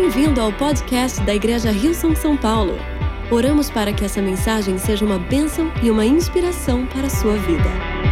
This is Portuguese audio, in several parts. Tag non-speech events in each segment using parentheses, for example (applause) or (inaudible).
Bem-vindo ao podcast da Igreja Rio São Paulo. Oramos para que essa mensagem seja uma bênção e uma inspiração para a sua vida.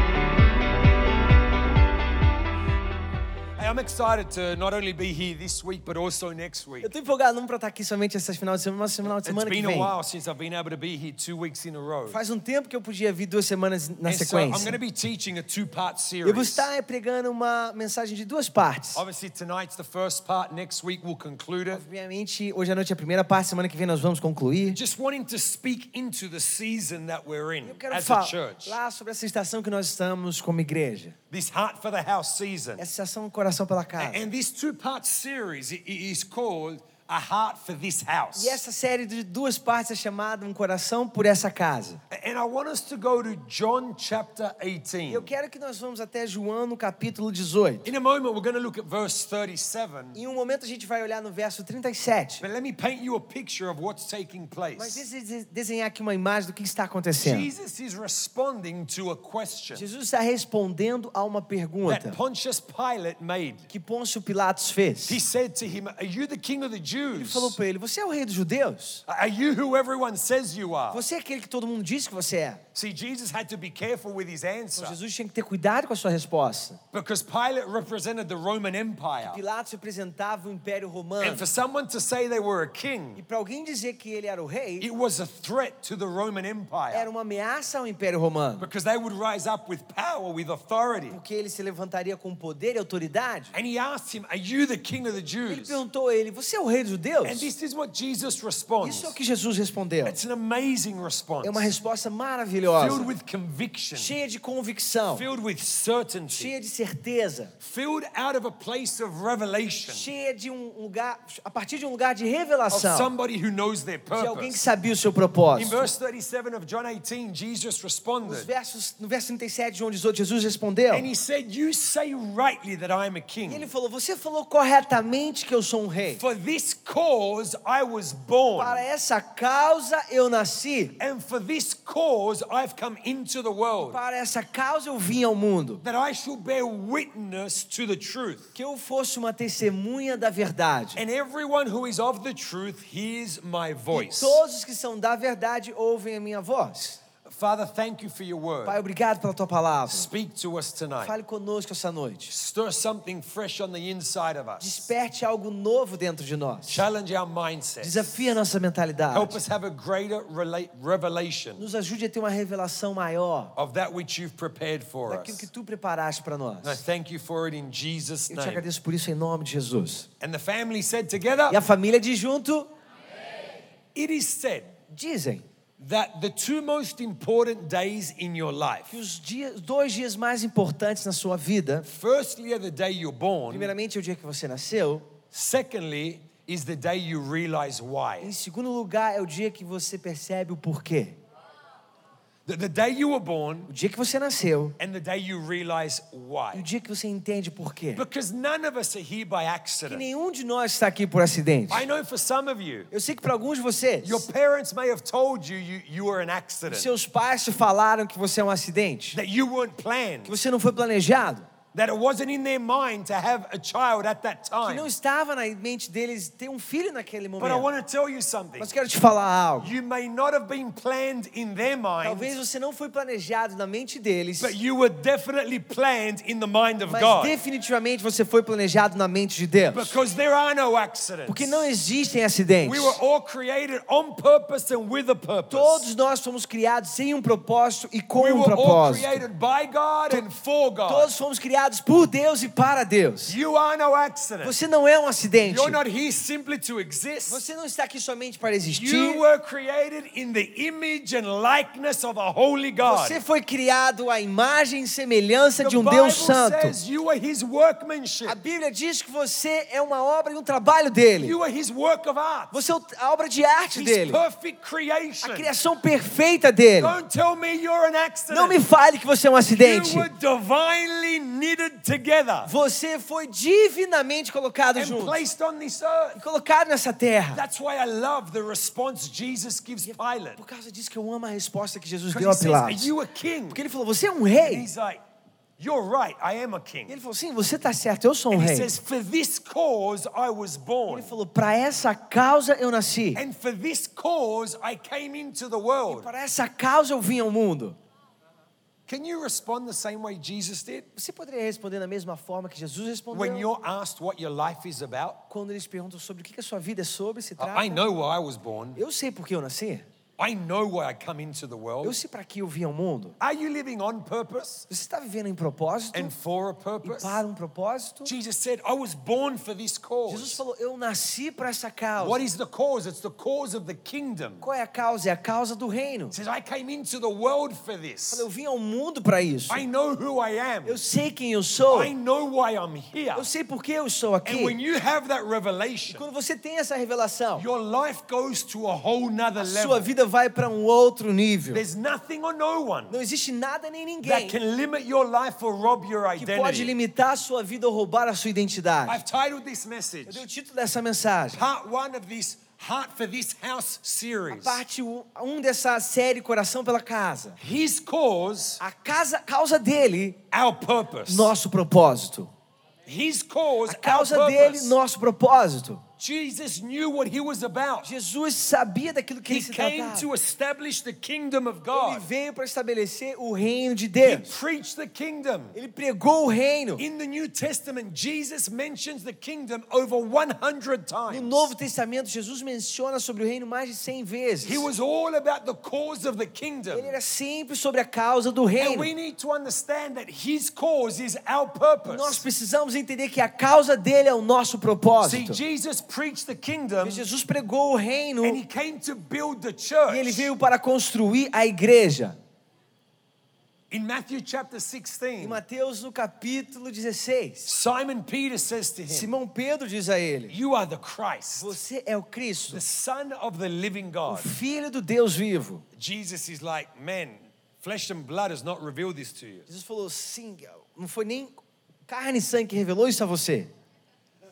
I'm excited to not only be here this week, but also next week. Eu tô empolgado não para estar aqui somente essas final de semana, mas final de It's semana que been a vem. while since I've been able to be here two weeks in a row. Faz um tempo que eu podia vir duas semanas na And so I'm going sequência. to be teaching a two-part Eu vou series. estar pregando uma mensagem de duas partes. Obviously, tonight's the first part. Next week, we'll conclude it. Obviamente, hoje à noite é a primeira parte, semana que vem nós vamos concluir. Just wanting to speak into the season that we're in Eu quero as a falar church. sobre essa estação que nós estamos como igreja. This Heart for the House season. Essa estação Coração pela Casa. And this two-part series is called A Heart for This House. E essa série de duas partes é chamada Um Coração por Essa Casa. And I want us to go to John chapter 18. Eu quero que nós vamos até João no capítulo 18. In a moment, we're going to look at verse 37. Em um momento a gente vai olhar no verso 37. But let me paint you a picture of what's taking Mas place. deixa eu desenhar aqui uma imagem do que está acontecendo. Jesus is responding to a question Jesus está respondendo a uma pergunta that Pontius Pilate made. que Pôncio Pilatos fez. He said to him, Are you the king of the Ele Jews? falou para ele: Você é o rei dos judeus? Are you who everyone says you are? Você é aquele que todo mundo diz que você é? See, Jesus had to be careful with his answer Então, Jesus tinha que ter cuidado com a sua resposta. because Pilate represented the Roman Empire. Pilatos representava o Império And Romano. for someone to say they were a E king, para alguém dizer que ele era o rei, it was a threat to the Roman era Empire uma ameaça ao Império Romano. because they would rise up with power, with authority. Porque ele se levantaria com poder e autoridade. And he asked him, Are you the king of the Ele Jews? perguntou a ele: Você é o rei dos judeus? And this is what Jesus responds. Isso é o que Jesus respondeu. It's an amazing response. É uma resposta Filled maravilhosa, with conviction, cheia de convicção, filled with certainty, cheia de certeza. filled out of a place of revelation cheia de um lugar, a partir de um lugar de of revelação, somebody who knows their de alguém que purpose. sabia o seu In propósito. verse 37 of John 18, Jesus Nos responded versos, no verso 37 de João 18, Jesus respondeu. and he said, You say rightly that I am a E ele king. falou: Você falou corretamente que eu sou um rei. For this cause I was born, Para essa causa eu nasci. and for this cause I've come into the world, Para essa causa eu vim ao mundo. that I shall bear witness to the truth. Que eu fosse uma testemunha da verdade. And everyone who is of the truth hears my E voice. todos os que são da verdade ouvem a minha voz. Father, thank you for your Pai, word. obrigado pela tua palavra. Speak to us tonight. Fale conosco essa noite. Stir something fresh on the inside of us. Desperte algo novo dentro de nós. Challenge our mindset. Desafie a nossa mentalidade. Help us have a greater revelation Nos ajude a ter uma revelação maior of that which you've prepared for daquilo que us. tu preparaste para nós. And I thank you for it in Jesus' Eu te name. agradeço por isso em nome de Jesus. And the family said together, E a família diz junto, it is said dizem that the two most important days in your life, os dias, dois dias mais importantes na sua vida, firstly are the day you're born, primeiramente é o dia que você nasceu, secondly is the day you realize why. em segundo lugar é o dia que você percebe o porquê. The, the day you were born O dia que você nasceu and the day you realize e o why. dia que você entende porquê. Because none of us are here by Que accident. nenhum de nós está aqui por acidente. I know for some of you, Eu sei que para alguns de vocês, your parents may have told you you, you were an accident, seus pais te falaram que você é um acidente, that you weren't que planned, você não foi planejado. That it wasn't in their mind to have a child at that que não time. estava na mente deles ter um filho naquele But I momento. want to tell you something. Mas quero te falar algo. You may not have been planned in their Talvez mind, você não foi planejado na mente deles, but you were definitely planned in the mind of mas God. definitivamente você foi planejado na mente de Deus. Because there are no accidents. Porque não existem acidentes. We were all created on purpose and with a purpose. Todos nós fomos criados sem um propósito e com We um were all propósito. created by God and for God. Todos fomos criados por Deus e para Deus. Você não é um acidente. Você não está aqui somente para existir. Você foi criado à imagem e semelhança de um Deus santo. A Bíblia diz que você é uma obra e um trabalho dele. Você é a obra de arte dele. A criação perfeita dele. Não me fale que você é um acidente. You were divinely knitted together Você foi divinamente colocado and junto placed on this earth. e colocado nessa terra. That's why I love the response Jesus gives Pilate. Por causa disso que eu amo a resposta que Jesus deu a says, Are Pilatos. you a king? Porque ele falou: Você é um And rei. he's like, You're right, I am a E king. ele falou: Sim, você está certo, eu sou um And he rei. says, For this cause I was born. Ele falou: Para essa causa eu nasci. And for this cause I came into the world. Para essa causa eu vim ao mundo. Can you respond the same way Jesus did? Você poderia responder da mesma forma que Jesus respondeu? When you're asked what your life is about, Quando eles perguntam sobre o que a sua vida é sobre, se I trata. I know why I was born. Eu sei por que eu nasci. I know why I come into the Eu world. sei para que eu vim ao mundo. Are you living on purpose Você está vivendo em propósito and for a e purpose? para um propósito? Jesus said, I was born for this Jesus cause. falou: Eu nasci para essa causa. What is the cause? It's the cause of the kingdom. Qual é a causa? É a causa do reino. He says, I came into the world for this. falou, Eu vim ao mundo para isso. I know who I am. Eu sei quem eu sou. I know why I'm here. Eu sei por que eu estou aqui. And when you have that revelation, Quando você tem essa revelação, your life goes to a whole nother sua level. vida vai para um outro nível. There's nothing or no one Não existe nada nem ninguém that can limit your life or rob your que pode identity. limitar a sua vida ou roubar a sua identidade. I've titled this Eu message dei o título dessa mensagem. part one of this Heart for This House series. Parte 1 um dessa série Coração pela Casa. His cause, A casa, causa dele, our purpose. nosso propósito. His cause, A causa our dele, purpose. nosso propósito. Jesus knew what he was about. Jesus sabia daquilo que He ele se came tratava. to establish the kingdom of Ele God. veio para estabelecer o reino de He Deus. preached the kingdom. Ele pregou o reino. In the New Testament, Jesus mentions the kingdom over 100 No times. Novo Testamento, Jesus menciona sobre o reino mais de 100 vezes. He was all about the cause of the kingdom. Ele era sempre sobre a causa do And reino. we need to understand that his cause is our Nós purpose. precisamos entender que a causa dele é o nosso See, propósito. Jesus preached the kingdom Jesus pregou o reino and he came to build the e ele church. veio para construir a igreja. In Matthew chapter Em 16, Mateus no capítulo 16, Simon Peter says to him, Simão Pedro diz a ele: You are the Christ, Você é o Cristo, the Son of the living o God. Filho do Deus vivo. Jesus is like, Man, flesh and blood has not revealed this to you, Jesus falou: Sim, não foi nem carne e sangue que revelou isso a você,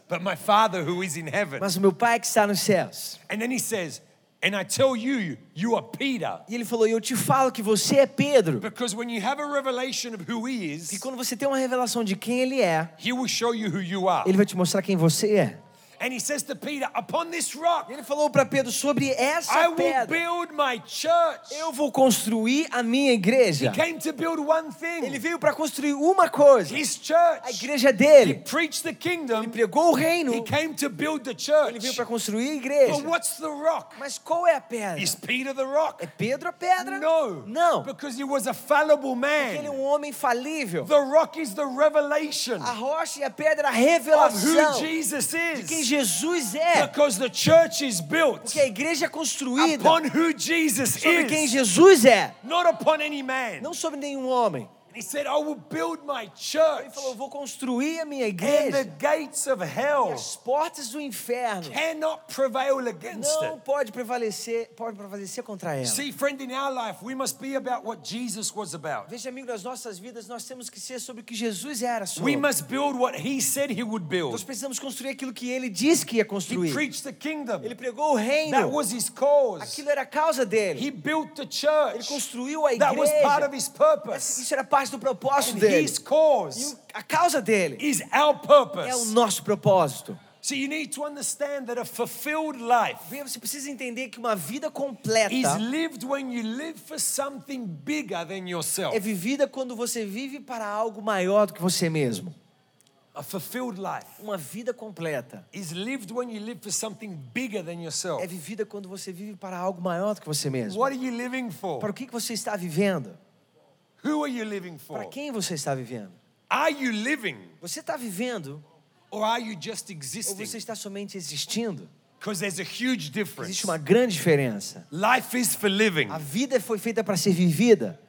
but my Father who is in heaven. mas o meu Pai que está nos céus. And then he says, And I tell you, you are Peter. E ele falou: e Eu te falo que você é Pedro. Because when you have a revelation of who he is, quando você tem uma revelação de quem ele é, he will show you who you are. ele vai te mostrar quem você é. And he says to Peter, Upon this rock, ele falou para Pedro sobre I essa will pedra. build my church. Eu vou construir a minha igreja. Came to build one Ele thing veio para construir uma coisa. his A church. igreja He dele. preached the Ele kingdom, pregou o reino. he came to build the Ele veio church. para construir a But igreja. what's the rock? Mas qual é a pedra? Is Peter the rock? É Pedro a pedra? No. Não. Because he was a fallible Ele é man. um homem falível. The rock is the revelation A rocha e a pedra, a of who revelação Jesus de quem is. Jesus é. Because the church is built Porque a igreja é construída upon who Jesus sobre quem is, Jesus é, not upon any man. não sobre nenhum homem. He said, I will build my Ele church, falou: Eu vou construir a minha and the igreja. gates of E hell as portas do inferno cannot prevail against não it. pode prevalecer, pode prevalecer contra ela. See, friend, in our life, we must be about what Jesus was about. Veja, amigo, nas nossas vidas nós temos que ser sobre o que Jesus era sobre. We must build what he said he would Nós build. precisamos construir aquilo que ele disse que ia He construir. preached the kingdom. Ele pregou o That reino. was his cause. Aquilo era a causa dele. He built the Ele church. construiu a That was part of igreja. his purpose. Isso era parte do propósito And dele. his cause a causa dele is our é o purpose. nosso propósito. So you need to understand that a fulfilled life Você precisa entender que uma vida completa is lived when you live for something bigger than yourself. é vivida quando você vive para algo maior do que você mesmo. A fulfilled life Uma vida completa is lived when you live for something bigger than yourself. é vivida quando você vive para algo maior do que você mesmo. What are you living for? Para o que você está vivendo? Who are you living Para for? quem você está vivendo? Are you living Você está vivendo or are you just ou existing? você está somente existindo? Because there's a huge difference. Existe uma grande diferença. Life is for living, A vida foi feita para ser vivida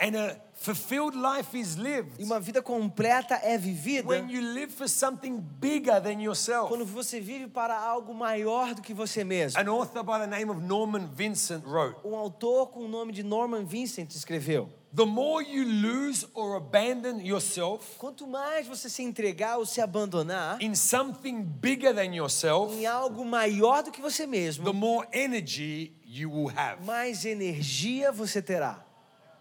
and a fulfilled life is lived e uma vida completa é vivida when you live for something bigger than yourself. quando você vive para algo maior do que você mesmo. An author by the name of Norman Vincent wrote Um autor com o nome de Norman Vincent escreveu: The more you lose or abandon yourself Quanto mais você se entregar ou se abandonar in something bigger than yourself, em algo maior do que você the mesmo, more energy you will have. mais energia você terá.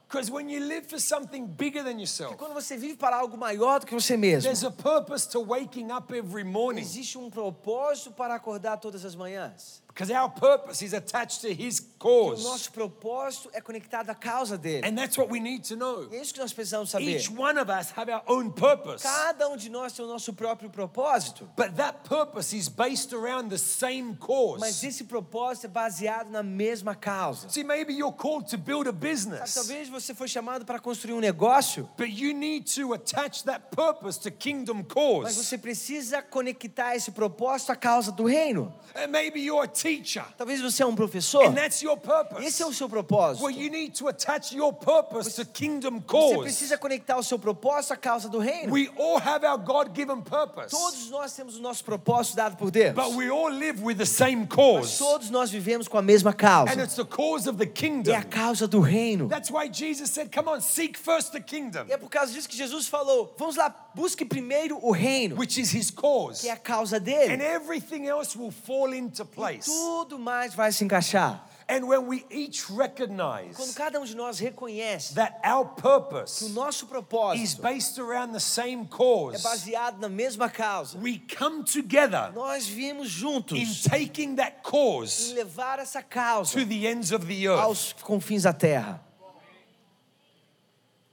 Because when you live for something bigger than yourself, Quando você vive para algo maior do que você mesmo, there's a purpose to waking up every morning. existe um propósito para acordar todas as manhãs. Because our purpose is attached to His O cause. nosso propósito é conectado à causa dele. And that's what we need to know. E é isso que nós precisamos saber. Each one of us have our own purpose. Cada um de nós tem o nosso próprio propósito, But that purpose is based around the same mas cause. esse propósito é baseado na mesma causa. See, maybe you're called to build a business, talvez você foi chamado para construir um negócio, but you need to attach that purpose to kingdom mas cause. você precisa conectar esse propósito à causa do reino. And maybe you're a teacher, Talvez você é um professor, and that's your purpose. esse é o seu propósito. Well, you need to attach your purpose to kingdom Você cause. precisa conectar o seu propósito à causa do reino. We all have our God given purpose, Todos nós temos o nosso propósito dado por Deus. but we all live with the same Mas cause. todos nós vivemos com a mesma causa. And it's the cause of the É a kingdom. causa do reino. That's why Jesus said, Come on, seek first the kingdom, E é por causa disso que Jesus falou: vamos lá, busque primeiro o reino, which is his cause. que é a causa And dele. everything else will fall into place. Tudo mais vai se encaixar. And when we each Quando recognize cada um de nós reconhece that our que o purpose nosso is propósito based around the same é cause, baseado na mesma causa, we come together nós vimos in juntos taking that em cause levar essa causa to the ends of the earth. aos confins da terra.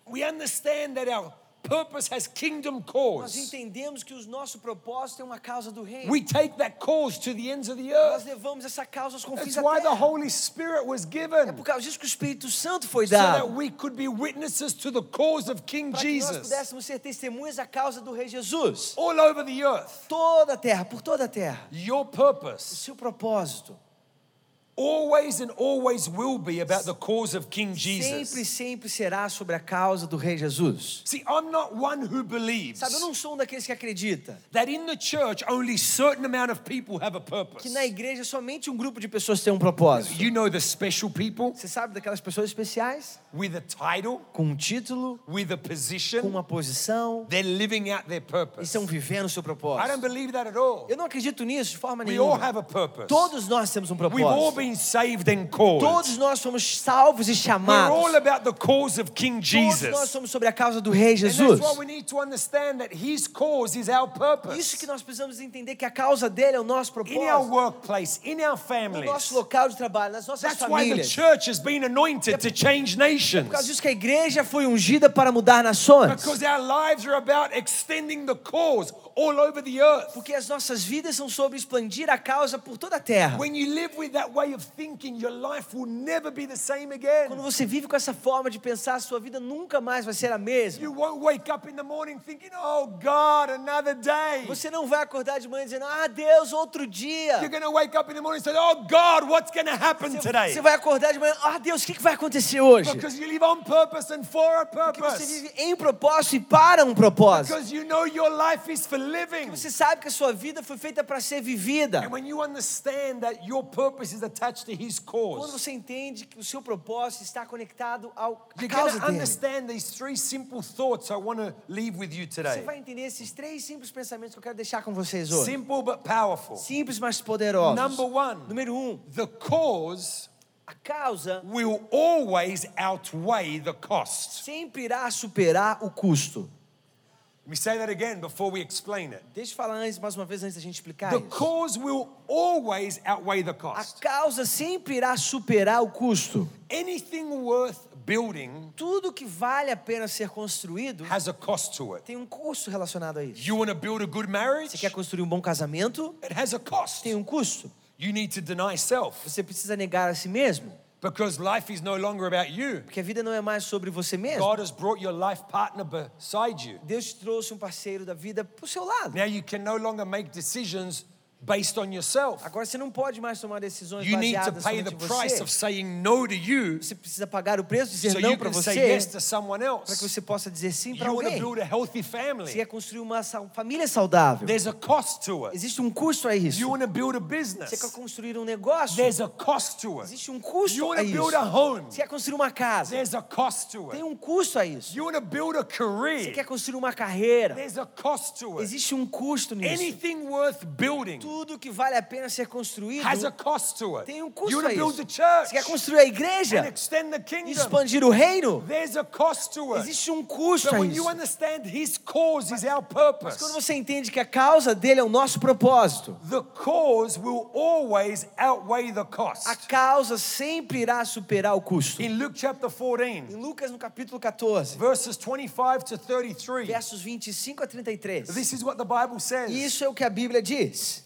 We understand that our purpose has kingdom Nós cause. entendemos que o nosso propósito é uma causa do reino. We take that cause to the ends of the Nós earth. levamos essa causa aos confins That's da why the. Holy Spirit was É given por causa disso que o Espírito Santo foi so that dado. we could be witnesses to the cause of King Para que nós Jesus pudéssemos ser testemunhas da causa do Rei Jesus. all over the earth. Toda a terra, por toda a terra. Your O purpose seu propósito always and always will be about the cause of King sempre, Jesus. sempre será sobre a causa do Rei Jesus. See, I'm not one who believes Sabe, eu não sou um daqueles que acredita that in the church only certain amount of people have a que purpose. na igreja somente um grupo de pessoas tem um propósito. You know the special people Você sabe daquelas pessoas especiais with a title, com um título, with a com position, uma posição they're living out their e purpose. estão vivendo o seu I don't propósito. believe that at all. Eu não acredito nisso de forma We all nenhuma. have a purpose. Todos nós temos um We've all propósito. Been saved and called. Todos nós somos salvos e We're chamados. all about the cause of King Todos nós Jesus. somos sobre a causa do Rei Jesus. that's why we need to understand that His cause is our purpose. Isso que nós precisamos entender que a causa dele é o nosso In our propósito. workplace, in our No families. nosso local de trabalho, nas nossas That's why the famílias. church has been anointed to change Por causa nations. disso que a igreja foi ungida para mudar nações. Because our lives are about extending the cause all over the earth. Porque as nossas vidas são sobre expandir a causa por toda a terra. When you live with that way thinking, your life will never be the same again. Quando você vive com essa forma de pensar, a sua vida nunca mais vai ser a mesma. You won't wake up in the morning thinking, oh God, another day. Você não vai acordar de manhã dizendo, ah, Deus, outro dia. You're going to wake up in the morning and say, oh God, Você today? vai acordar de manhã, ah, Deus, o que que vai acontecer hoje? Because you live on purpose and for a Porque você vive em propósito e para um propósito. Because you know your life is for living. Você sabe que a sua vida foi feita para ser vivida. And when you understand that your purpose is attached to His Quando cause, você entende que o seu propósito está conectado ao à causa dele. understand these three simple thoughts I want to leave with you Você today. vai entender esses três simples pensamentos que eu quero deixar com vocês hoje. Simple but powerful. Simples, mas poderosos. Number one, Número um, the cause a causa will always outweigh the cost. sempre irá superar o custo. Let me say that again before we explain it. Deixa eu falar antes, mais uma vez, antes da gente explicar The isso. cause will always outweigh the A cost. causa sempre irá superar o custo. Anything worth building Tudo que vale a pena ser construído has a cost to it. tem um custo relacionado a isso. You want to build a good Você marriage? quer construir um bom casamento? It has a cost. Tem um custo. You need to deny self Você precisa negar a si mesmo, because life is no longer about you. porque a vida não é mais sobre você mesmo. God has brought your life partner beside you. Deus trouxe um parceiro da vida pro seu lado. Now you can no longer make decisions based on yourself. Agora você não pode mais tomar decisões You need to baseadas pay somente the em price você. of saying no to you Você precisa pagar o preço de dizer so não you para você, yes to someone para que else. você possa dizer sim para You want to alguém. build a healthy Você family. quer construir uma família saudável. There's a cost to it. Existe um custo a isso. You want to build a Você quer business. construir um negócio. There's a cost to it. Existe um custo You want a to isso. build a home. Você quer construir uma casa. There's a cost to Tem it. um custo a isso. You want to build a Você career. quer construir uma carreira. There's a cost to it. Existe um custo nisso. Anything worth building Tudo que vale a pena ser construído has a cost to it. tem um you custo want a build isso. a church Você quer construir a and igreja? extend the kingdom. Expandir o reino? There's a cost to it. Existe um custo But a when you isso. understand His cause is our Mas quando você entende que a causa dele é o nosso propósito, the cause will always outweigh the cost. a causa sempre irá superar o custo. In Luke chapter 14, Em Lucas, no capítulo 14, verses 25 to 33, versos 25 a 33. this is what the Bible says. E isso é o que a Bíblia diz.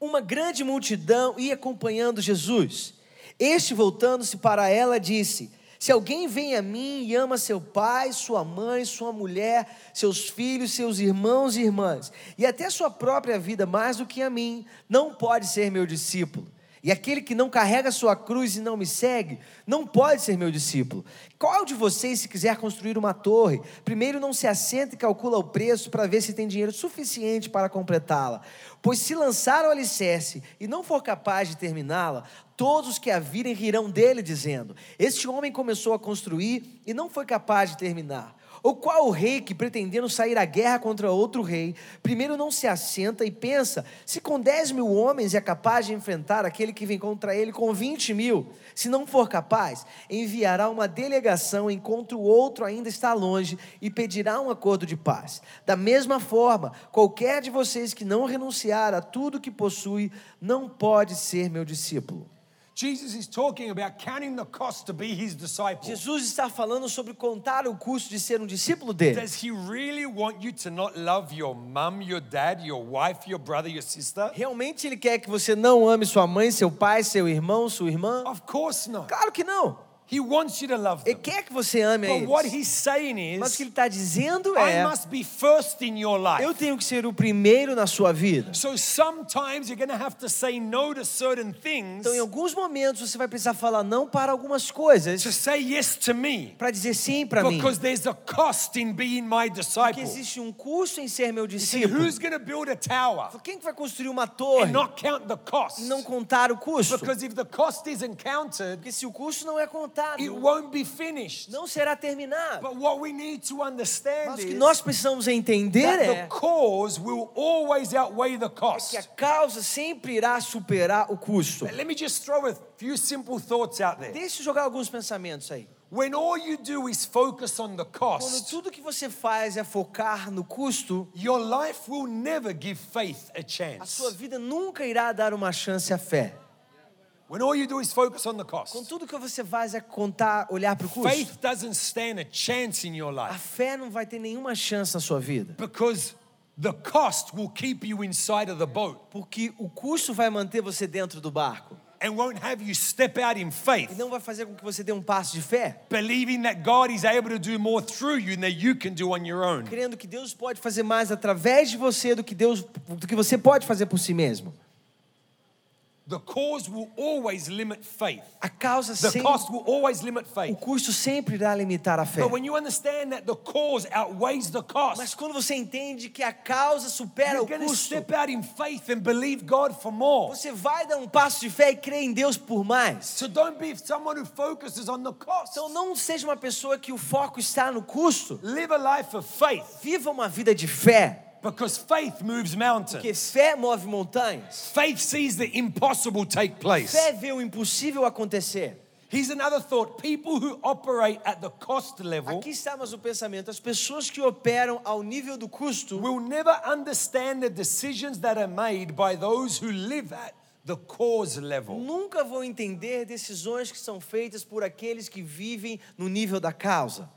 Uma grande multidão ia acompanhando Jesus. Este, voltando-se para ela, disse: Se alguém vem a mim e ama seu pai, sua mãe, sua mulher, seus filhos, seus irmãos e irmãs, e até sua própria vida mais do que a mim, não pode ser meu discípulo. E aquele que não carrega sua cruz e não me segue, não pode ser meu discípulo. Qual de vocês, se quiser construir uma torre, primeiro não se assenta e calcula o preço para ver se tem dinheiro suficiente para completá-la? Pois se lançar o alicerce e não for capaz de terminá-la, todos os que a virem rirão dele, dizendo: Este homem começou a construir e não foi capaz de terminar. Ou qual rei que, pretendendo sair à guerra contra outro rei, primeiro não se assenta e pensa: se com 10 mil homens é capaz de enfrentar aquele que vem contra ele com 20 mil? Se não for capaz, enviará uma delegação enquanto o outro ainda está longe e pedirá um acordo de paz. Da mesma forma, qualquer de vocês que não renunciar a tudo que possui, não pode ser meu discípulo. Jesus is talking about counting the cost to be his disciple. Jesus está falando sobre contar o custo de ser um discípulo dele. Does he really want you to not love your mum, your dad, your wife, your brother, your sister? Realmente ele quer que você não ame sua mãe, seu pai, seu irmão, sua irmã? Of course not. Claro que não. He wants you to love Ele them. quer que você ame a But what eles. he's saying Mas o que is, ele está dizendo I é: must be first in your eu life. tenho que ser o primeiro na sua vida. So sometimes you're going to have to say no to certain things Então, em alguns momentos, você vai precisar falar não para algumas coisas, to say yes to me para dizer sim para mim. because there's a cost in being my Porque disciple. existe um custo em ser meu See, discípulo. who's going to build a tower Quem que vai construir uma torre and not count the cost? e não contar o custo? Because if the cost isn't counted, Porque se o custo não é contado, it won't be finished. não será terminado. But what we need to understand Mas o que is nós precisamos entender that é the cause will always outweigh the cost. que a causa sempre irá superar o custo. Let me just throw a few simple thoughts out there. Deixa eu jogar alguns pensamentos aí. When all you do is focus on the Quando cost, tudo que você faz é focar no custo, your life will never give faith a a chance. sua vida nunca irá dar uma chance à fé. When all you do is focus on the cost, tudo que você faz é contar, olhar para o custo, faith doesn't stand a chance in your a life fé não vai ter nenhuma chance na sua vida. because the cost will keep you inside of the boat Porque o custo vai manter você dentro do barco. and won't have you step out in faith, E não vai fazer com que você dê um passo de fé, believing that God is able to do more through you than you can do on your own. crendo que Deus pode fazer mais através de você do que Deus do que você pode fazer por si mesmo. The cause will always limit faith. A causa The sempre, cost will always limit o faith. custo sempre irá limitar a fé. But when you understand that the cause outweighs the Mas cost, quando você entende que a causa supera you're o custo, step out in faith and believe God for more. você vai dar um passo de fé e crer em Deus por mais. So don't be someone who focuses on the cost. Então não seja uma pessoa que o foco está no custo. Live a life of faith Viva uma vida de fé, because faith moves mountains. porque fé move montanhas. Faith sees the impossible take place. Fé vê o impossível acontecer. Here's another thought people who operate at the cost level Aqui está mais o pensamento. As pessoas que operam ao nível do custo will never understand the decisions that are made by those who live at the cause level. nunca vão entender decisões que são feitas por aqueles que vivem no nível da causa.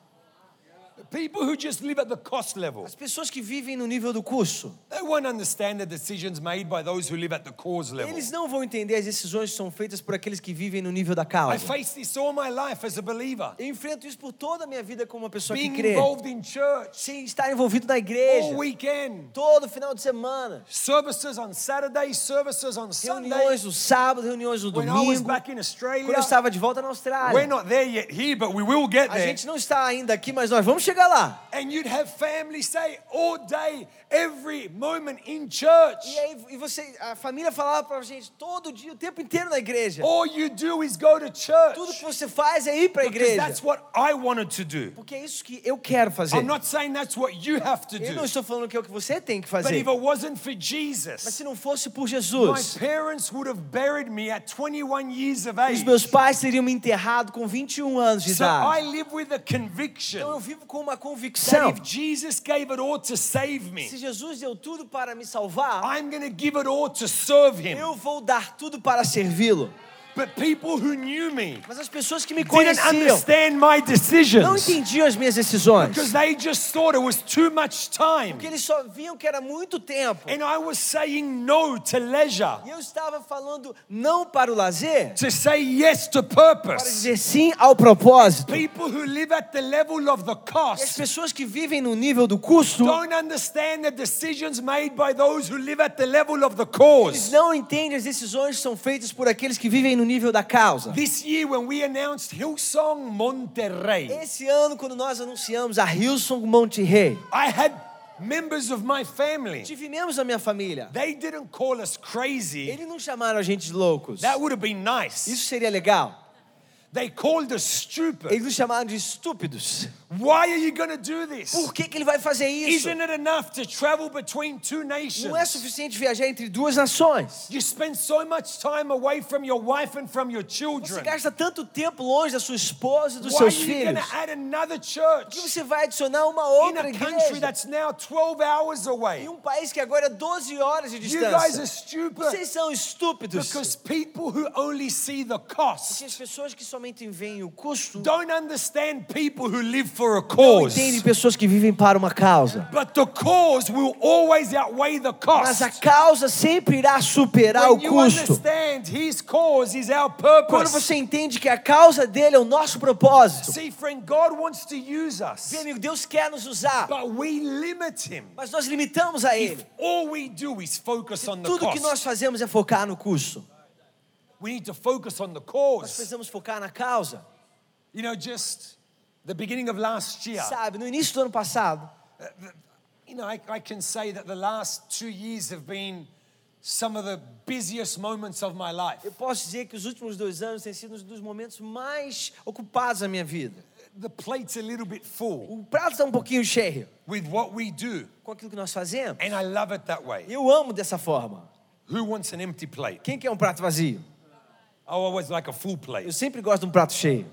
As pessoas que vivem no nível do custo, they won't understand the decisions made by those who live at the cause level. eles não vão entender as decisões que são feitas por aqueles que vivem no nível da I causa. face this all my life as a believer. Eu enfrento isso por toda a minha vida como uma pessoa que Being crê. involved in church Sem estar envolvido na igreja. all weekend. Todo final de semana. Services on Saturday, services on Sunday. Reuniões no sábado, reuniões no When I was domingo. back in Quando Australia, eu estava de volta na we're Austrália. not there yet here, but we will get A gente não está ainda aqui, mas nós vamos vamos chegar lá. And you'd have families say all day, every moment in church. E aí e você, a família falava pra gente todo dia, o tempo inteiro na igreja. All you do is go to church. Tudo que você faz é ir para a igreja. that's what I wanted to do. Porque é isso que eu quero fazer. I'm not saying that's what you have to Eu não do. estou falando que é o que você tem que But fazer. if it wasn't for Mas Jesus, se não fosse por my Jesus, parents would have buried me at 21 years of os age. meus pais teriam me enterrado com 21 anos de So I idade. live with a conviction Então eu vivo com uma convicção. if Jesus gave it all to save me, Se Jesus deu tudo para me salvar, I'm going to give it all to serve him. eu vou dar tudo para servi-lo. But people who knew me Mas as pessoas que me didn't conheciam understand my não decisions entendiam as minhas decisões. because they just thought it was too much time. Porque eles só viam que era muito tempo. And I was saying no to leisure, E eu estava falando não para o lazer, to say yes to para purpose. dizer sim ao propósito. People who live at the level of the E as cost pessoas que vivem no nível do custo, don't understand the decisions made by those who live at the level of the eles cause. não entendem as decisões que são feitas por aqueles que vivem no nível da causa. This year, when we announced Hillsong Monterrey, Esse ano, quando nós anunciamos a Hilson Monte Rei, I had members of my family. tive membros da minha família. They didn't call us crazy. Eles não chamaram a gente de loucos. That would have been nice. Isso seria legal. They called us stupid. Eles nos chamaram de estúpidos. Why are you going to do this? Por que, que ele vai fazer isso? Isn't it enough to travel between two Não é nations? suficiente viajar entre duas nações. You spend so much time away from your wife and from your Você children. gasta tanto tempo longe da sua esposa e dos Why are seus you going filhos. to add another Por church que você vai adicionar uma in outra a country igreja that's now 12 hours away? em um país que agora é 12 horas de You guys are distância? stupid Vocês são estúpidos. because people who only see the Porque cost as pessoas que somente veem o custo don't understand people who live for a não cause. entendem pessoas que vivem para uma causa. But the cause will always outweigh the Mas a cost. causa sempre irá superar o When you custo. understand His cause is our Quando purpose. você entende que a causa dele é o nosso propósito. See, friend, God wants to use us, Vê, amigo, Deus quer nos usar, but we limit Him. mas nós limitamos a If ele. all we do is focus on the Tudo que nós cost, fazemos é focar no custo. we need to focus on the Nós cause. precisamos focar na causa. You know, just the beginning of last year, Sabe, no início do ano passado, you know, I, I can say that the last two years have been some of the busiest moments of my life. eu posso dizer que os últimos dois anos têm sido um dos momentos mais ocupados da minha vida. The plate's a little bit full O prato está um pouquinho cheio with what we do, com aquilo que nós fazemos. and I love it that way. Eu amo dessa forma. Who wants an empty plate? Quem quer um prato vazio? I always like a full plate. Eu sempre gosto de um prato cheio.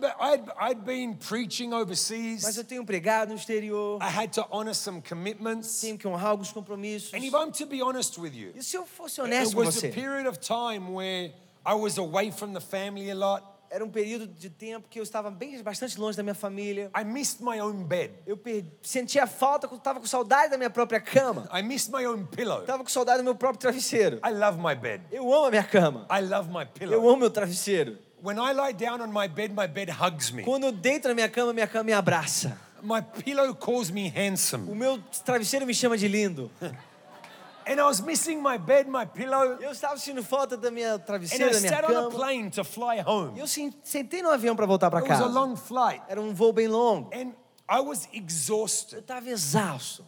But I'd, I'd been preaching Mas overseas. eu tenho pregado no exterior, I had to honor some commitments. tenho que honrar alguns compromissos. And if I'm to be honest with you, E se eu fosse it honesto com was a você? period of time where I was away from the family a lot. Era um período de tempo que eu estava bem bastante longe da minha família. I missed my own bed. Eu sentia falta, estava com saudade da minha própria cama. I missed my own pillow. Estava com saudade do meu próprio travesseiro. I love my bed. Eu amo a minha cama. I love my Eu pillow. amo meu travesseiro. When I lie down on my bed, my bed hugs me. Quando eu deito na minha cama, minha cama me abraça. My pillow calls me O handsome. meu travesseiro me chama de lindo. (laughs) And I was missing my bed, my pillow. Eu estava sentindo falta da minha travesseira, da minha sat on a cama. plane to fly home. E eu sen- sentei no avião para voltar para It was a casa. long flight. Era um voo bem longo. And I was Eu exhausted. estava exausto.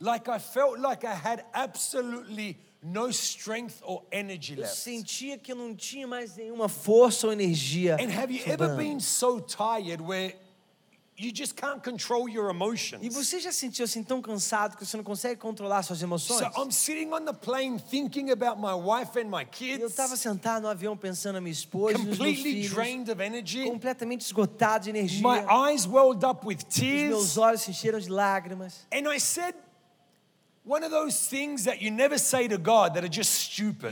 Like I felt like I had absolutely no strength or energy Eu left. sentia que eu não tinha mais nenhuma força ou energia. And have you ever been so tired where you just can't control your E emotions? você já sentiu assim tão cansado que você não consegue controlar suas emoções? So I'm sitting on the plane thinking about my wife and my E eu kids, estava sentado no avião pensando na minha esposa, e nos meus completely filhos, drained of energy. completamente esgotado de energia. My eyes welled up with Os meus tears. olhos se encheram de lágrimas. And I said,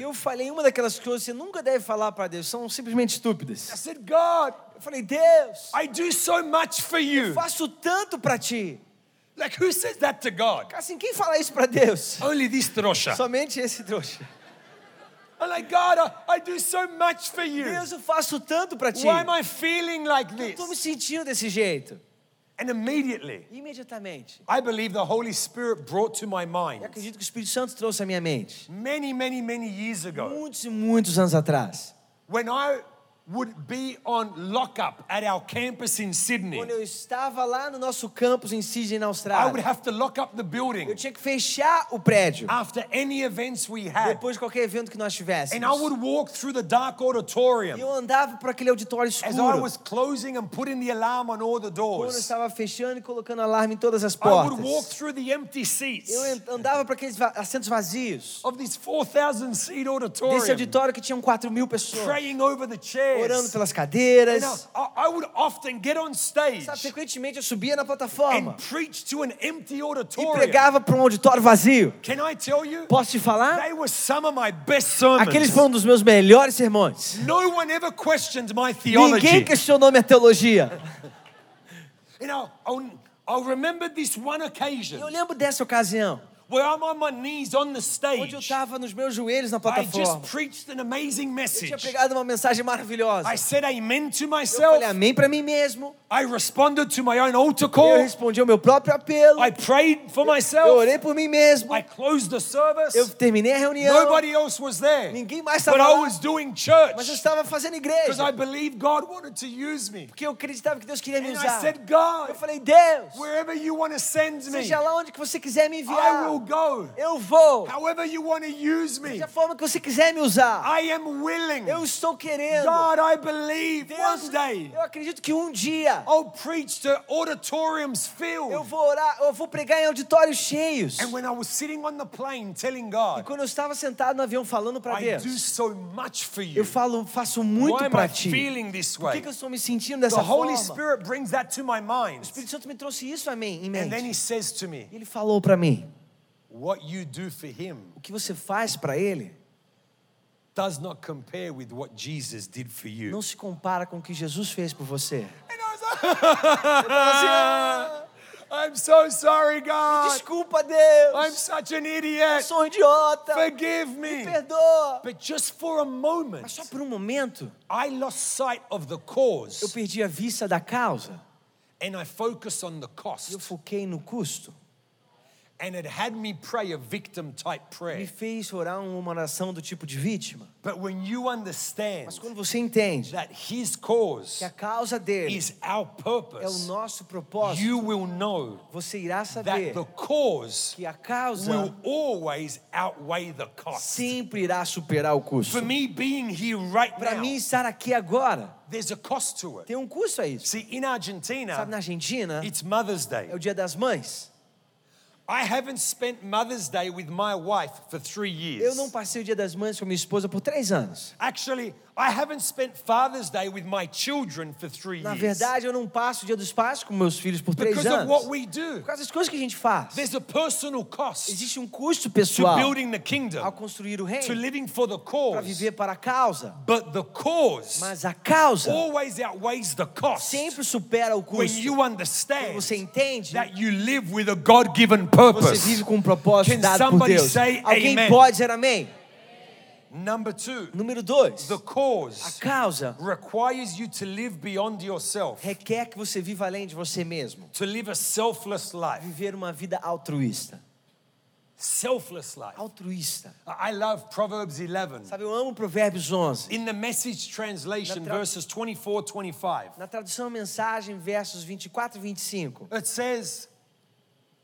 eu falei uma daquelas coisas que você nunca deve falar para Deus, são simplesmente estúpidas. I said, God, Eu falei, Deus, I do so much for you. faço tanto para ti. Like, who says that to God? Assim, quem fala isso para Deus? Only this trouxa. Somente esse trouxa. I'm like, God, I, I do so much for you. Deus, eu faço tanto para ti. Why am I feeling like Estou me this? sentindo desse jeito. And immediately, Imediatamente. I believe the Holy Spirit brought to my Eu mind acredito que o Espírito Santo trouxe à minha mente. many, many, many years ago Muitos e muitos anos atrás. when I would be on lockup at our campus in Sydney, Quando eu estava lá no nosso campus em Sydney, na I would Austrália, have to lock up the eu building tinha que fechar o prédio after any events we had. depois de qualquer evento que nós And tivéssemos. I would walk through the dark E auditorium eu andava por aquele auditório as I escuro. was closing and putting the alarm on all the Quando eu doors. estava fechando e colocando alarme em todas as I would walk portas. through the empty seats Eu andava para aqueles assentos vazios. of this 4,000 seat Desse auditorium, auditório que tinham 4 mil pessoas. praying over the Orando pelas cadeiras. I, would often get on stage Sabe, frequentemente eu subia na plataforma and preach to an empty e pregava para um auditório vazio. Can I tell you? Posso te falar? They were some of my best sermons. Aqueles foram um dos meus melhores sermões. No one ever questioned my Ninguém theology. questionou minha teologia. You know, I'll, I'll remember this one occasion Eu lembro dessa ocasião, where I'm on my knees on the onde eu stage. estava nos meus joelhos na I plataforma. just preached an amazing Eu tinha message. pregado uma mensagem maravilhosa. I said amen to Eu myself. falei amém para mim mesmo. I responded to my own altar Eu call. respondi ao meu próprio apelo. I prayed for Eu myself. orei por mim mesmo. I closed the service. Eu terminei a reunião. Nobody else was there. Ninguém mais But estava I lá. was doing Mas church eu estava fazendo because I igreja. believed God wanted to use me. Porque eu acreditava que Deus queria me And I usar. said, God, Eu falei, Deus, wherever you want to send me, seja lá onde que você quiser me I enviar, will go. eu vou. However you want to use me, Seja a forma que você quiser me usar. I am willing. Eu estou querendo. God, I believe Deus, one day eu acredito que um dia I'll preach to auditoriums eu filled. vou orar, eu vou pregar em auditórios cheios. And when I was sitting on the plane telling E God, quando eu estava sentado no avião falando para I do Deus, so much for you. eu falo, faço muito para ti. feeling this Por que, way? que eu estou me sentindo The dessa Holy forma? Spirit brings that to my mind. O Espírito Santo me trouxe isso a mim, em And then He mente. says to me, E Ele falou para mim: What you do for Him o que você faz para Ele does not compare with what Jesus did for you. não se compara com o que Jesus fez por você. (laughs) I'm so sorry, God. Desculpa, I'm Deus. such an Eu idiot. sou um idiota. Forgive Me me. perdoa. But just for a Mas moment, só por um momento, I lost sight of the eu cause perdi a vista da causa. and I focused on the Eu cost. foquei no custo. And it had me pray a victim type Me prayer. fez orar uma oração do tipo de vítima. But when you understand Mas quando você entende that His cause que a causa dele is our é o purpose, nosso propósito, you will know você irá that saber the cause que a causa will always outweigh the cost. sempre irá superar o custo. For me being here right Para now, mim estar aqui agora there's a cost to it. tem um custo a isso. See, in Sabe, Argentina, na Argentina it's Mother's Day. é o Dia das Mães. I haven't spent Mother's Day with my wife for three Eu years. não passei o Dia das Mães com minha esposa por três anos. Actually, I haven't spent Father's Day with my children for three Na verdade, eu não passo o Dia dos Pais com meus filhos por três Because of anos. what we do. Por causa das coisas que a gente faz. There's a personal cost Existe um custo to pessoal building the ao kingdom, construir o to reino, living for the para cause. viver para a causa. But the cause Mas a causa always outweighs the cost sempre supera o when custo. you Quando understand você entende, that you live with a God given você purpose. vive com um propósito Can dado por Deus. Alguém amen? pode dizer amém? Number two, Número dois, the a cause causa requires you to live beyond yourself, requer que você viva além de você mesmo. to live a selfless life. Viver uma vida altruísta. Selfless life. Altruísta. I love Proverbs 11. Sabe, eu amo Provérbios 11. In the message translation, tra- verses 24 25, Na tradução mensagem, versos 24 e 25, it says,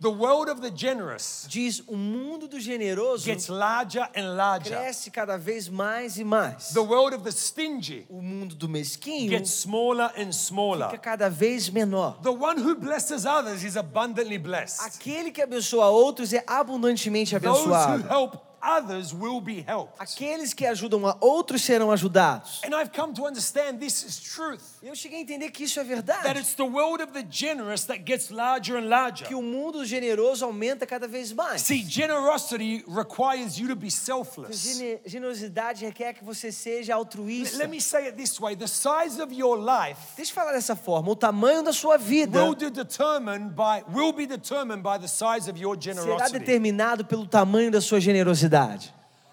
The world of the generous diz: O mundo do generoso gets larger and larger. cresce cada vez mais e mais. The world of the stingy O mundo do mesquinho gets smaller and fica smaller. cada vez menor. The one who blesses others is abundantly blessed. Aquele que abençoa outros é abundantemente Those who abençoado. help others will be helped. Aqueles que ajudam a outros serão ajudados. And I've come to understand this is truth. Eu cheguei a entender que isso é That verdade. it's the world of the generous that gets larger and larger. Que o mundo generoso aumenta cada vez mais. See, generosity requires you to be selfless. Gene- Generosidade requer que você seja altruísta. Let me say it this way the size of your life Deixa eu falar dessa forma. O tamanho da sua vida will, be determined by, will be determined by the size of your será generosity. determinado pelo tamanho da sua generosidade.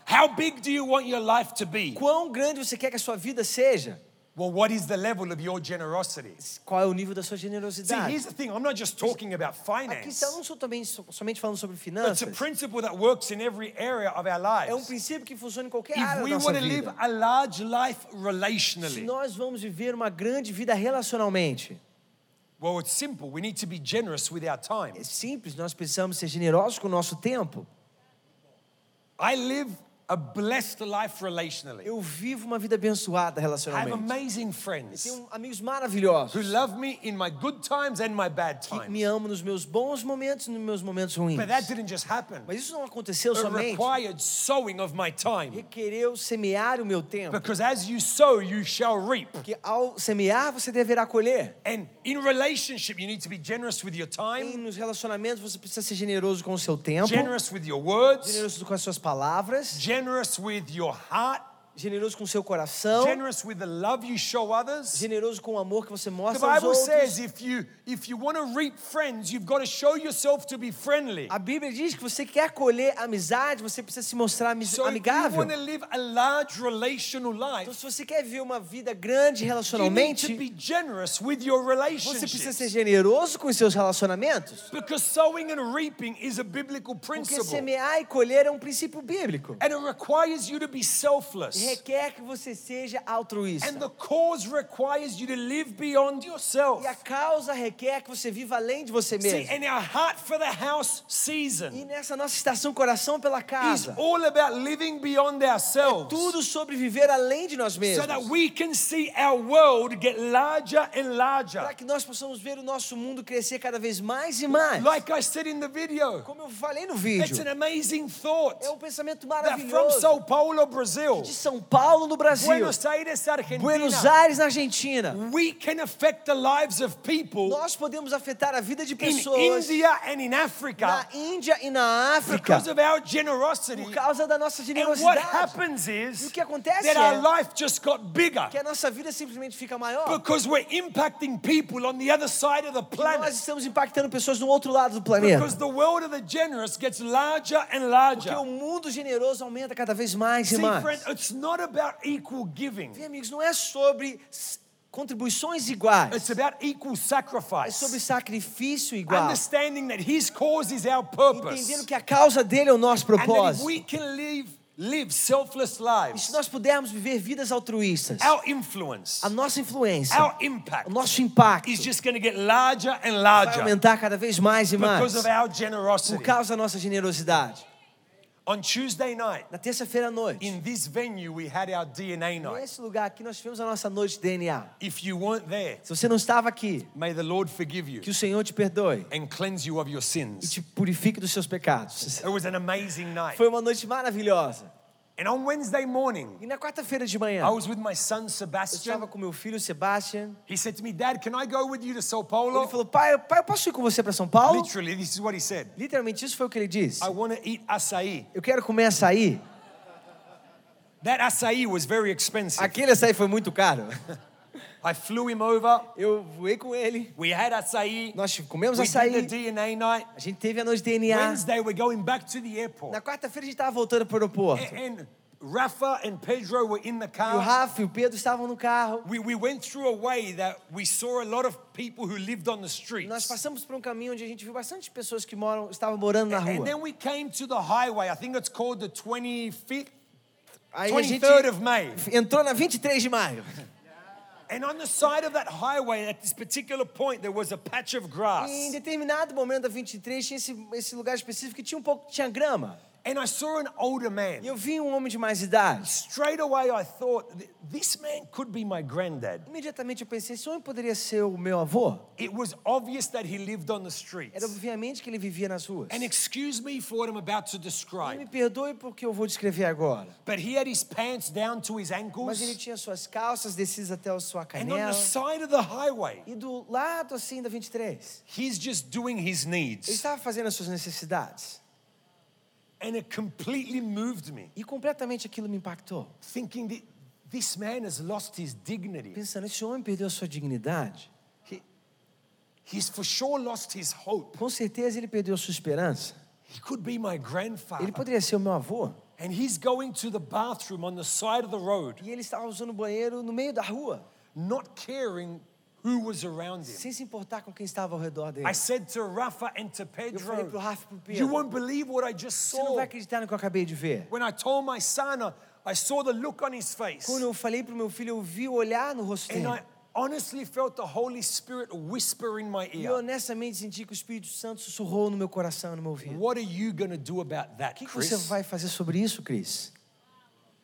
How big do you want your life to be? Quão grande você quer que a sua vida seja? Well, what is the level of your generosity? Qual é o nível da sua See, generosidade? here's the thing I'm not just talking about Aqui finance, eu não sou também so- somente falando sobre but it's finanças. a principle that works in every area of our É um lives. princípio que funciona em qualquer If área da nossa want to live vida. a large life Se relationally, nós vamos viver uma grande vida relacionalmente, well, it's simple. We need to be generous with our time. é simples, nós precisamos ser generosos com o nosso tempo. I live a blessed life relationally. Eu vivo uma vida abençoada I have relacionalmente. amazing friends Tenho amigos who maravilhosos love me in my good times and my bad que me times. amam nos meus bons momentos e nos meus momentos ruins. But that didn't just happen. Mas isso não aconteceu It somente. required sowing of my time. Requereu semear o meu tempo. Because as you sow, you shall reap. Porque ao semear, você deverá colher. And in relationship, you need to be generous with your E time, nos relacionamentos, você precisa ser generoso com o seu tempo, generous with your words, generoso com as suas palavras, generous with your heart, generoso com seu coração, generous with the love you show others. generoso com o amor que você The mostra aos Bible outros. says if you if you want to reap friends, you've got to show yourself to be friendly. A Bíblia diz que você quer colher amizade, você precisa se mostrar So if you amigável. want to live a large relational Então, life, se você quer viver uma vida grande you need to relacionalmente, be generous with your você precisa ser relationships. generoso com os seus relacionamentos. Because sowing and reaping is a biblical Porque principle. semear e colher é um princípio bíblico. And it requires you to be selfless. Requer que você seja altruísta. And the cause requires you to live beyond yourself. E a causa requer que você viva além de você See, mesmo. and our heart for the house E season nessa nossa estação Coração pela Casa, all about living beyond ourselves. tudo sobre viver além de nós So mesmos. that we can see our world get larger and larger. Para que nós possamos ver o nosso mundo crescer cada vez mais e mais. Like I said in the video, Como eu falei no it's vídeo, an amazing thought é um pensamento that from maravilhoso. Sao Paulo, Brazil, De São Paulo, no Brasil, Buenos Aires, Buenos Argentina, Aires, na Argentina, we can affect the lives of people nós podemos afetar a vida de in pessoas India and in na Africa Índia e na África because of our generosity. por causa da nossa And what generosidade. happens E is o que acontece that our é life just got bigger que a nossa vida simplesmente fica maior. because we're impacting people on the other side of the Nós planet. estamos impactando pessoas no outro lado do planeta. Because the world of the generous gets larger and Porque larger. o mundo generoso aumenta cada vez mais e See, mais. friend, it's not about equal giving. Vem, amigos, não é sobre contribuições iguais. It's about equal É sacrifice. sobre sacrifício igual. Understanding that His cause is our purpose. Entendendo que a causa dele é o nosso And that if propósito. we can live, live selfless E se lives, nós pudermos viver vidas altruístas, our influence, a nossa influência, our impact o nosso impacto is just going to get larger and vai larger aumentar cada vez mais e mais because of our por generosity. causa da nossa generosidade. On Tuesday night, Na terça-feira à noite, in this venue, we had our DNA night. nesse lugar aqui, nós tivemos a nossa noite de DNA. If you weren't there, Se você não estava aqui, may the Lord forgive you que o Senhor te perdoe and cleanse you of your e sins. te purifique dos seus pecados. It was an amazing night. Foi uma noite maravilhosa. And on Wednesday morning, E na quarta-feira de manhã, I was with my son eu Sebastian. estava com meu filho Sebastian. He said to me, Dad, can I go with you to Ele Paulo? falou: pai, pai, eu posso ir com você para São Paulo? Literally, this is what he said. Literalmente, isso foi o que ele disse. I want to eat açaí. Eu quero comer açaí. That açaí was very expensive. Aquele açaí foi muito caro. (laughs) I flew him over. Eu voei com ele. We had açaí. Nós comemos We açaí. did the DNA night. A gente teve a noite de DNA. Wednesday, we're going back to the airport. Na quarta-feira a gente estava voltando para o aeroporto. And Rafa and Pedro were in the E o car. Rafa e o Pedro estavam no carro. We, we went through a way that we saw a lot of people who lived on the Nós streets. passamos por um caminho onde a gente viu bastante pessoas que moram, estavam morando na And rua. then we came to the highway. I think it's called the 25th, Aí a gente 23rd of May. entrou na 23 de maio. And on the side of that highway, at this particular point, there was a patch of grass. E em determinado momento da 23 tinha esse, esse lugar específico que tinha um pouco, tinha grama. And I saw an older E man. eu vi um homem de mais idade. Straight away, I thought, "Th- this man could be my granddad. Imediatamente eu pensei, esse homem poderia ser o meu avô? It was obvious that he lived on the Era streets. obviamente que ele vivia nas ruas. And excuse me for what I'm about to E me describe, perdoe porque eu vou descrever agora. but he had his pants down to his Mas ele ankles. tinha suas calças descidas até a sua And on canela. the side of the highway, E do lado assim da 23, he's just doing his ele needs. estava fazendo as suas necessidades. And it completely moved me, E completamente aquilo me impactou. thinking that this man has lost his dignity. Pensando, esse homem perdeu a sua dignidade. He, he's for sure lost his hope. Com certeza ele perdeu a sua esperança. He could be my Ele grandfather. poderia ser o meu avô. And he's going to the bathroom on the side of the road. E ele estava usando o banheiro no meio da rua. not caring who was around him. sem se importar com quem estava ao redor dele. I said to Rafa and to Eu falei pro Pedro, Rafa e pro you Pedro, won't believe what I just você não saw. vai acreditar no que eu acabei de ver. When I told my son, I- saw the look on his face. Quando eu falei pro meu filho, eu vi o olhar no rosto And dele. I honestly felt the Holy Spirit whisper in my E eu ear. honestamente senti que o Espírito Santo sussurrou no meu coração, no meu ouvido. O What are you going to do about that, que, que você Chris? vai fazer sobre isso, Cris?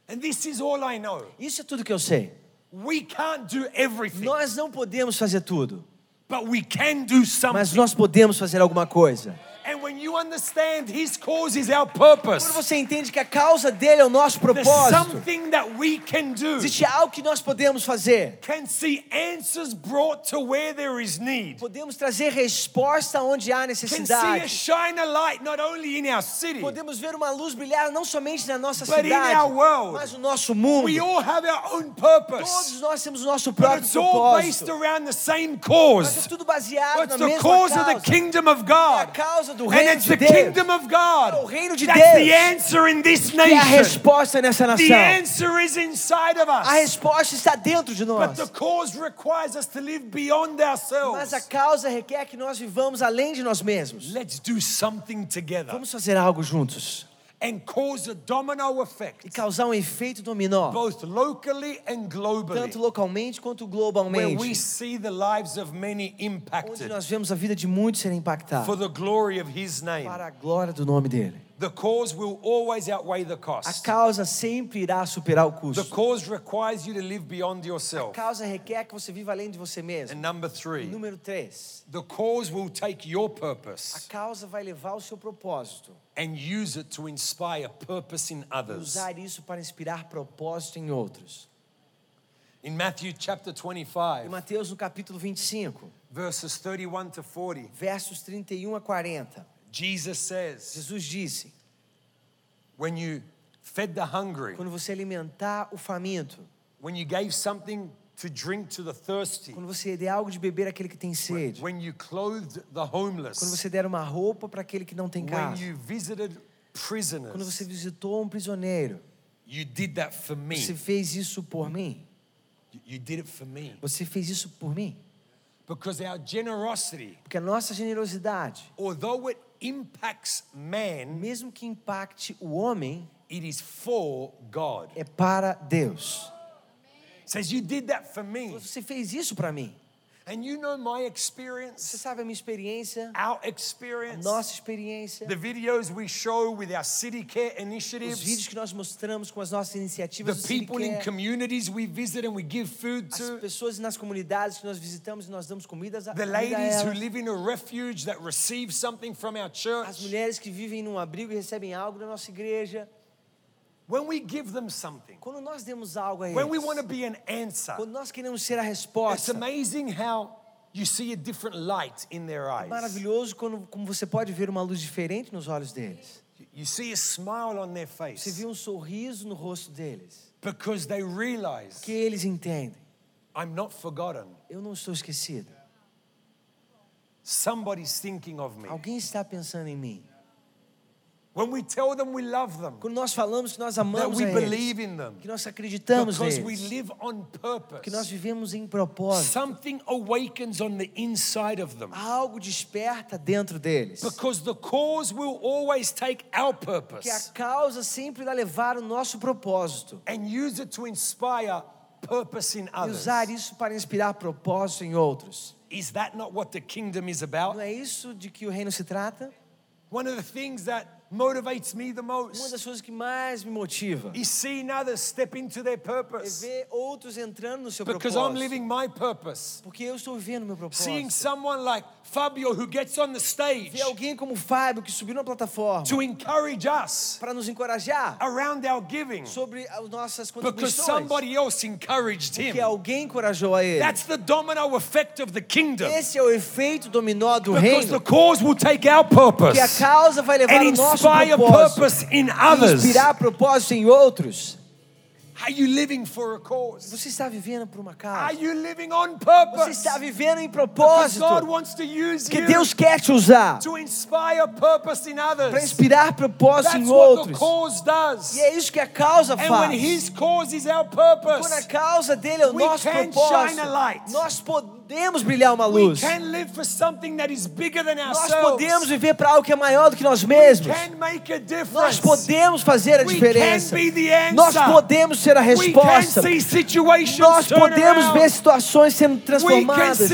And this is all I know. Isso é tudo que eu sei. We can't do everything, Nós não podemos fazer tudo, but we can do mas something. nós podemos fazer alguma coisa. And when you understand His cause is our Quando purpose, você entende que a causa dele é o nosso propósito, something that we can do. existe algo que nós podemos fazer. Can see answers brought to where there is need. Podemos trazer resposta onde há Can see a necessidade. shine a light not only in our city, Podemos ver uma luz brilhar não somente na nossa But in cidade, our world. mas no nosso mundo. we all have our own purpose. Todos nós temos o nosso But próprio it's all based propósito. around the same Mas é tudo baseado na the mesma cause causa. of the kingdom of É a causa do And reino it's de the Deus. kingdom of God. É o reino de That's Deus. the answer in this Que é a nation. resposta nessa The nação. answer is inside of A us. resposta está dentro de But nós. the cause requires us to live beyond Mas ourselves. a causa requer que nós vivamos além de nós mesmos. Let's do something together Vamos fazer algo juntos and cause a domino e effect, causar um efeito dominó, both locally and globally, tanto localmente quanto where we globalmente, see the lives of many onde impacted nós vemos a vida de muitos ser for impactada the glory of His name. para a glória do nome dele. The cause will always outweigh the A cost. causa sempre irá superar o The custo. cause requires you to live beyond A yourself. causa requer que você viva além de você And mesmo. number three, Número 3. the cause will take your A purpose causa vai levar o seu propósito and use it to inspire purpose in others. usar isso para inspirar propósito em outros. In Matthew chapter Em 25, Mateus no capítulo 25, verses 31 to 40, versos 31 a 40, Jesus says, Jesus disse: When you fed the hungry, Quando você alimentar o faminto, when you gave something to drink to the thirsty, quando você der algo de beber àquele que tem sede, when you clothed the quando homeless, você der uma roupa para aquele que não tem when casa, you visited quando você prisoners, visitou um prisioneiro, you did that for me. você fez isso por mim? You did it for me. Você fez isso por mim? Because our generosity, Porque a nossa generosidade, although it impacts man, mesmo que impacte o homem, it is for God. é para Deus. Says you did that for me. Você fez isso para mim. And you know my Você experience, sabe a minha experiência, our a experience, nossa experiência, the videos we show with our city care os vídeos initiatives, que nós mostramos com as nossas the iniciativas do people in communities we visit and we give food as to, pessoas nas comunidades que nós visitamos e nós damos comidas a, the a ladies who live in a refuge that receive something from our as church. mulheres que vivem num abrigo e recebem algo da nossa igreja. When we give them something, Quando nós demos algo a when we want to eles, be an answer, quando nós queremos ser a it's resposta, amazing how you see a different light in their eyes. maravilhoso quando, como você pode ver uma luz diferente nos olhos deles. You see a smile on their Você face vê um sorriso no rosto deles, because they realize que eles entendem. I'm not forgotten. Eu não estou esquecido. Somebody's thinking of me. Alguém está pensando em mim. When we tell them we love them, Quando nós falamos que nós amamos we a believe eles, in them, que nós acreditamos because we neles, live on que nós purpose, vivemos em propósito, something awakens on the inside of them. algo desperta dentro deles. Because the cause will always take our Que a purpose causa sempre irá levar o nosso propósito and use it to inspire purpose in e others. usar isso para inspirar propósito em outros. Is that not what the kingdom is Não about? é isso de que o reino se trata? One of the things that motivates me the Uma most das coisas que mais me motiva is seeing others step into their é purpose. ver outros entrando no seu Because I'm propósito. living my purpose. Porque eu estou vivendo meu Seeing propósito. someone like Fabio who gets on the stage Ver alguém como Fábio que subiu na plataforma to encourage us para nos encorajar around our giving sobre as nossas because contribuições. somebody else encouraged him. alguém encorajou a ele. That's the domino effect of the kingdom. Esse é o efeito dominó do Because the reino. cause will take our Que a purpose causa vai levar and o nosso inspire propósito purpose in others. inspirar propósito em outros. Are you living for a cause? Você está vivendo por uma Are causa? you living on Você purpose? está vivendo em propósito? God wants to use Que you Deus quer te usar to inspire purpose in para inspirar propósito That's em what the outros. cause does. E é isso que a causa And when faz. His cause is our Quando a purpose, causa dele é o We nosso propósito, a light. nós podemos brilhar uma luz. Nós podemos viver para algo que é maior do que nós mesmos. Nós podemos fazer a diferença. Nós podemos ser a resposta. Nós podemos ver situações sendo transformadas.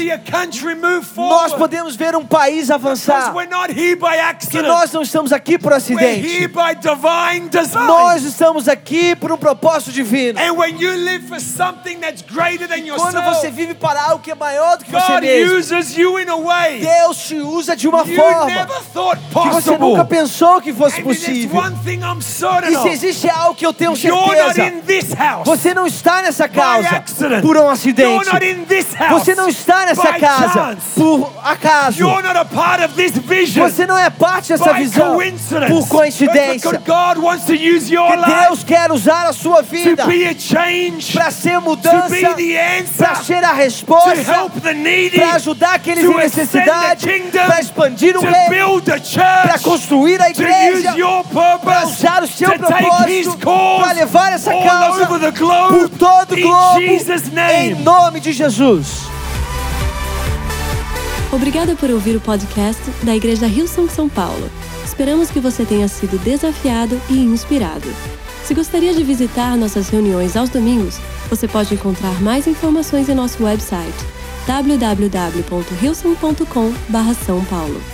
Nós podemos ver um país avançar. we're not here by Que accident. nós não estamos aqui por acidente. Nós estamos aqui por um propósito divino. Than Quando você vive para algo que é maior do que você God mesmo, uses you in a way Deus te usa de uma you forma never thought que você nunca pensou que fosse And possível. one thing I'm certain E se existe algo que eu tenho You're not certeza, in this house você não está nessa casa por um You're acidente. not in this house Você não está nessa casa chance. por acaso. You're not a part of this vision Você não é parte dessa visão por coincidência. God wants to use your Que Deus quer usar a sua vida para ser mudança, para ser a resposta, para ajudar aqueles to em necessidade, the kingdom, para expandir o to reino, para church, construir a to igreja, use your para purpose, usar o seu to take His propósito, cause para levar essa causa over the por globe todo o in globo, Jesus' em name. nome de Jesus. Obrigada por ouvir o podcast da Igreja Rio São São Paulo. Esperamos que você tenha sido desafiado e inspirado. Se gostaria de visitar nossas reuniões aos domingos, você pode encontrar mais informações em nosso website www.hilson.com/são paulo.